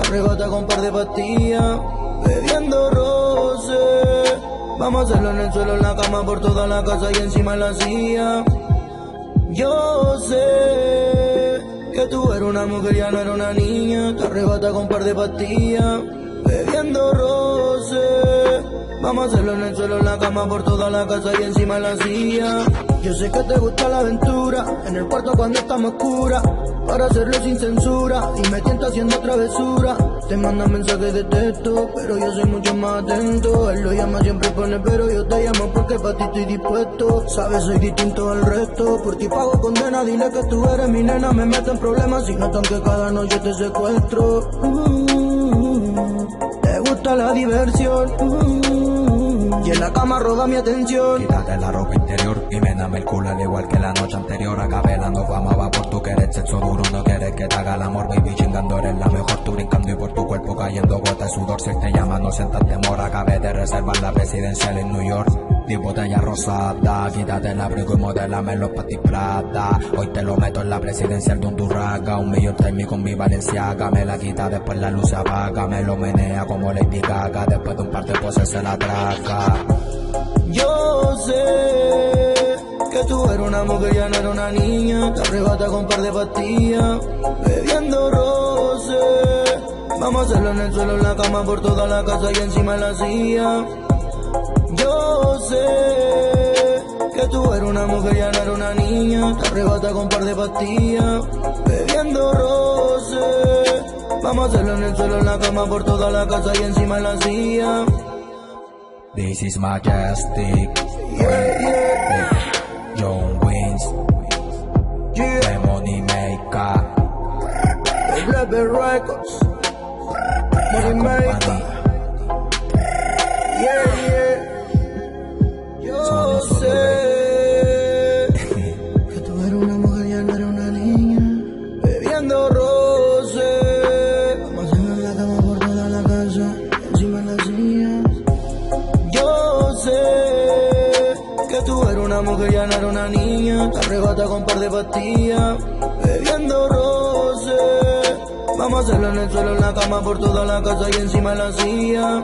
arrebata con par de pastillas, bebiendo roce. Vamos a hacerlo en el suelo, en la cama, por toda la casa y encima de la silla. Yo sé que tú eres una mujer, ya no eres una niña. Te arrebata con par de pastillas, bebiendo roce. Vamos a hacerlo en el suelo, en la cama, por toda la casa y encima de la silla. Yo sé que te gusta la aventura, en el cuarto cuando estamos oscura. Para hacerlo sin censura y me tienta haciendo travesura. Te manda mensajes de texto, pero yo soy mucho más atento. Él lo llama, siempre pone, pero yo te llamo porque para ti estoy dispuesto. Sabes, soy distinto al resto. Por ti pago condena, dile que tú eres mi nena. Me meto en problemas si notan que cada noche te secuestro. Uh, te gusta la diversión. Y en la cama roba mi atención. Quítate la ropa interior y dame el culo al igual que la noche anterior. Acabé la no fama, va por tu querer sexo duro. No quieres que te haga el amor, baby. Chingando eres la mejor, tú brincando y por tu cuerpo cayendo gotas de sudor. Si te llama, no sientas temor. Acabé de reservar la presidencial en New York. Mi botella rosada, quítate el abrigo y modelame los patis plata. Hoy te lo meto en la presidencial de Honduras. Un millón mí con mi Valenciaga. Me la quita, después la luz se apaga. Me lo menea como Lady Gaga. Después de un par de poses se la traga. Yo sé que tú eres una mujer, ya no eres una niña. Te arrebata con par de pastillas, bebiendo roce. Vamos a hacerlo en el suelo, en la cama, por toda la casa y encima de la silla. Yo sé que tú eres una mujer, ya no eres una niña. Te arrebata con par de pastillas, bebiendo roce. Vamos a hacerlo en el suelo, en la cama, por toda la casa y encima de la silla. This is majestic. Yeah, yeah. John Wins. Yeah. The Money Maker. Records. Money Maker. Que tú eres una mujer, ya no eres una niña. Te arrebata con par de pastillas. Bebiendo roce. Vamos a hacerlo en el suelo, en la cama, por toda la casa y encima de la silla.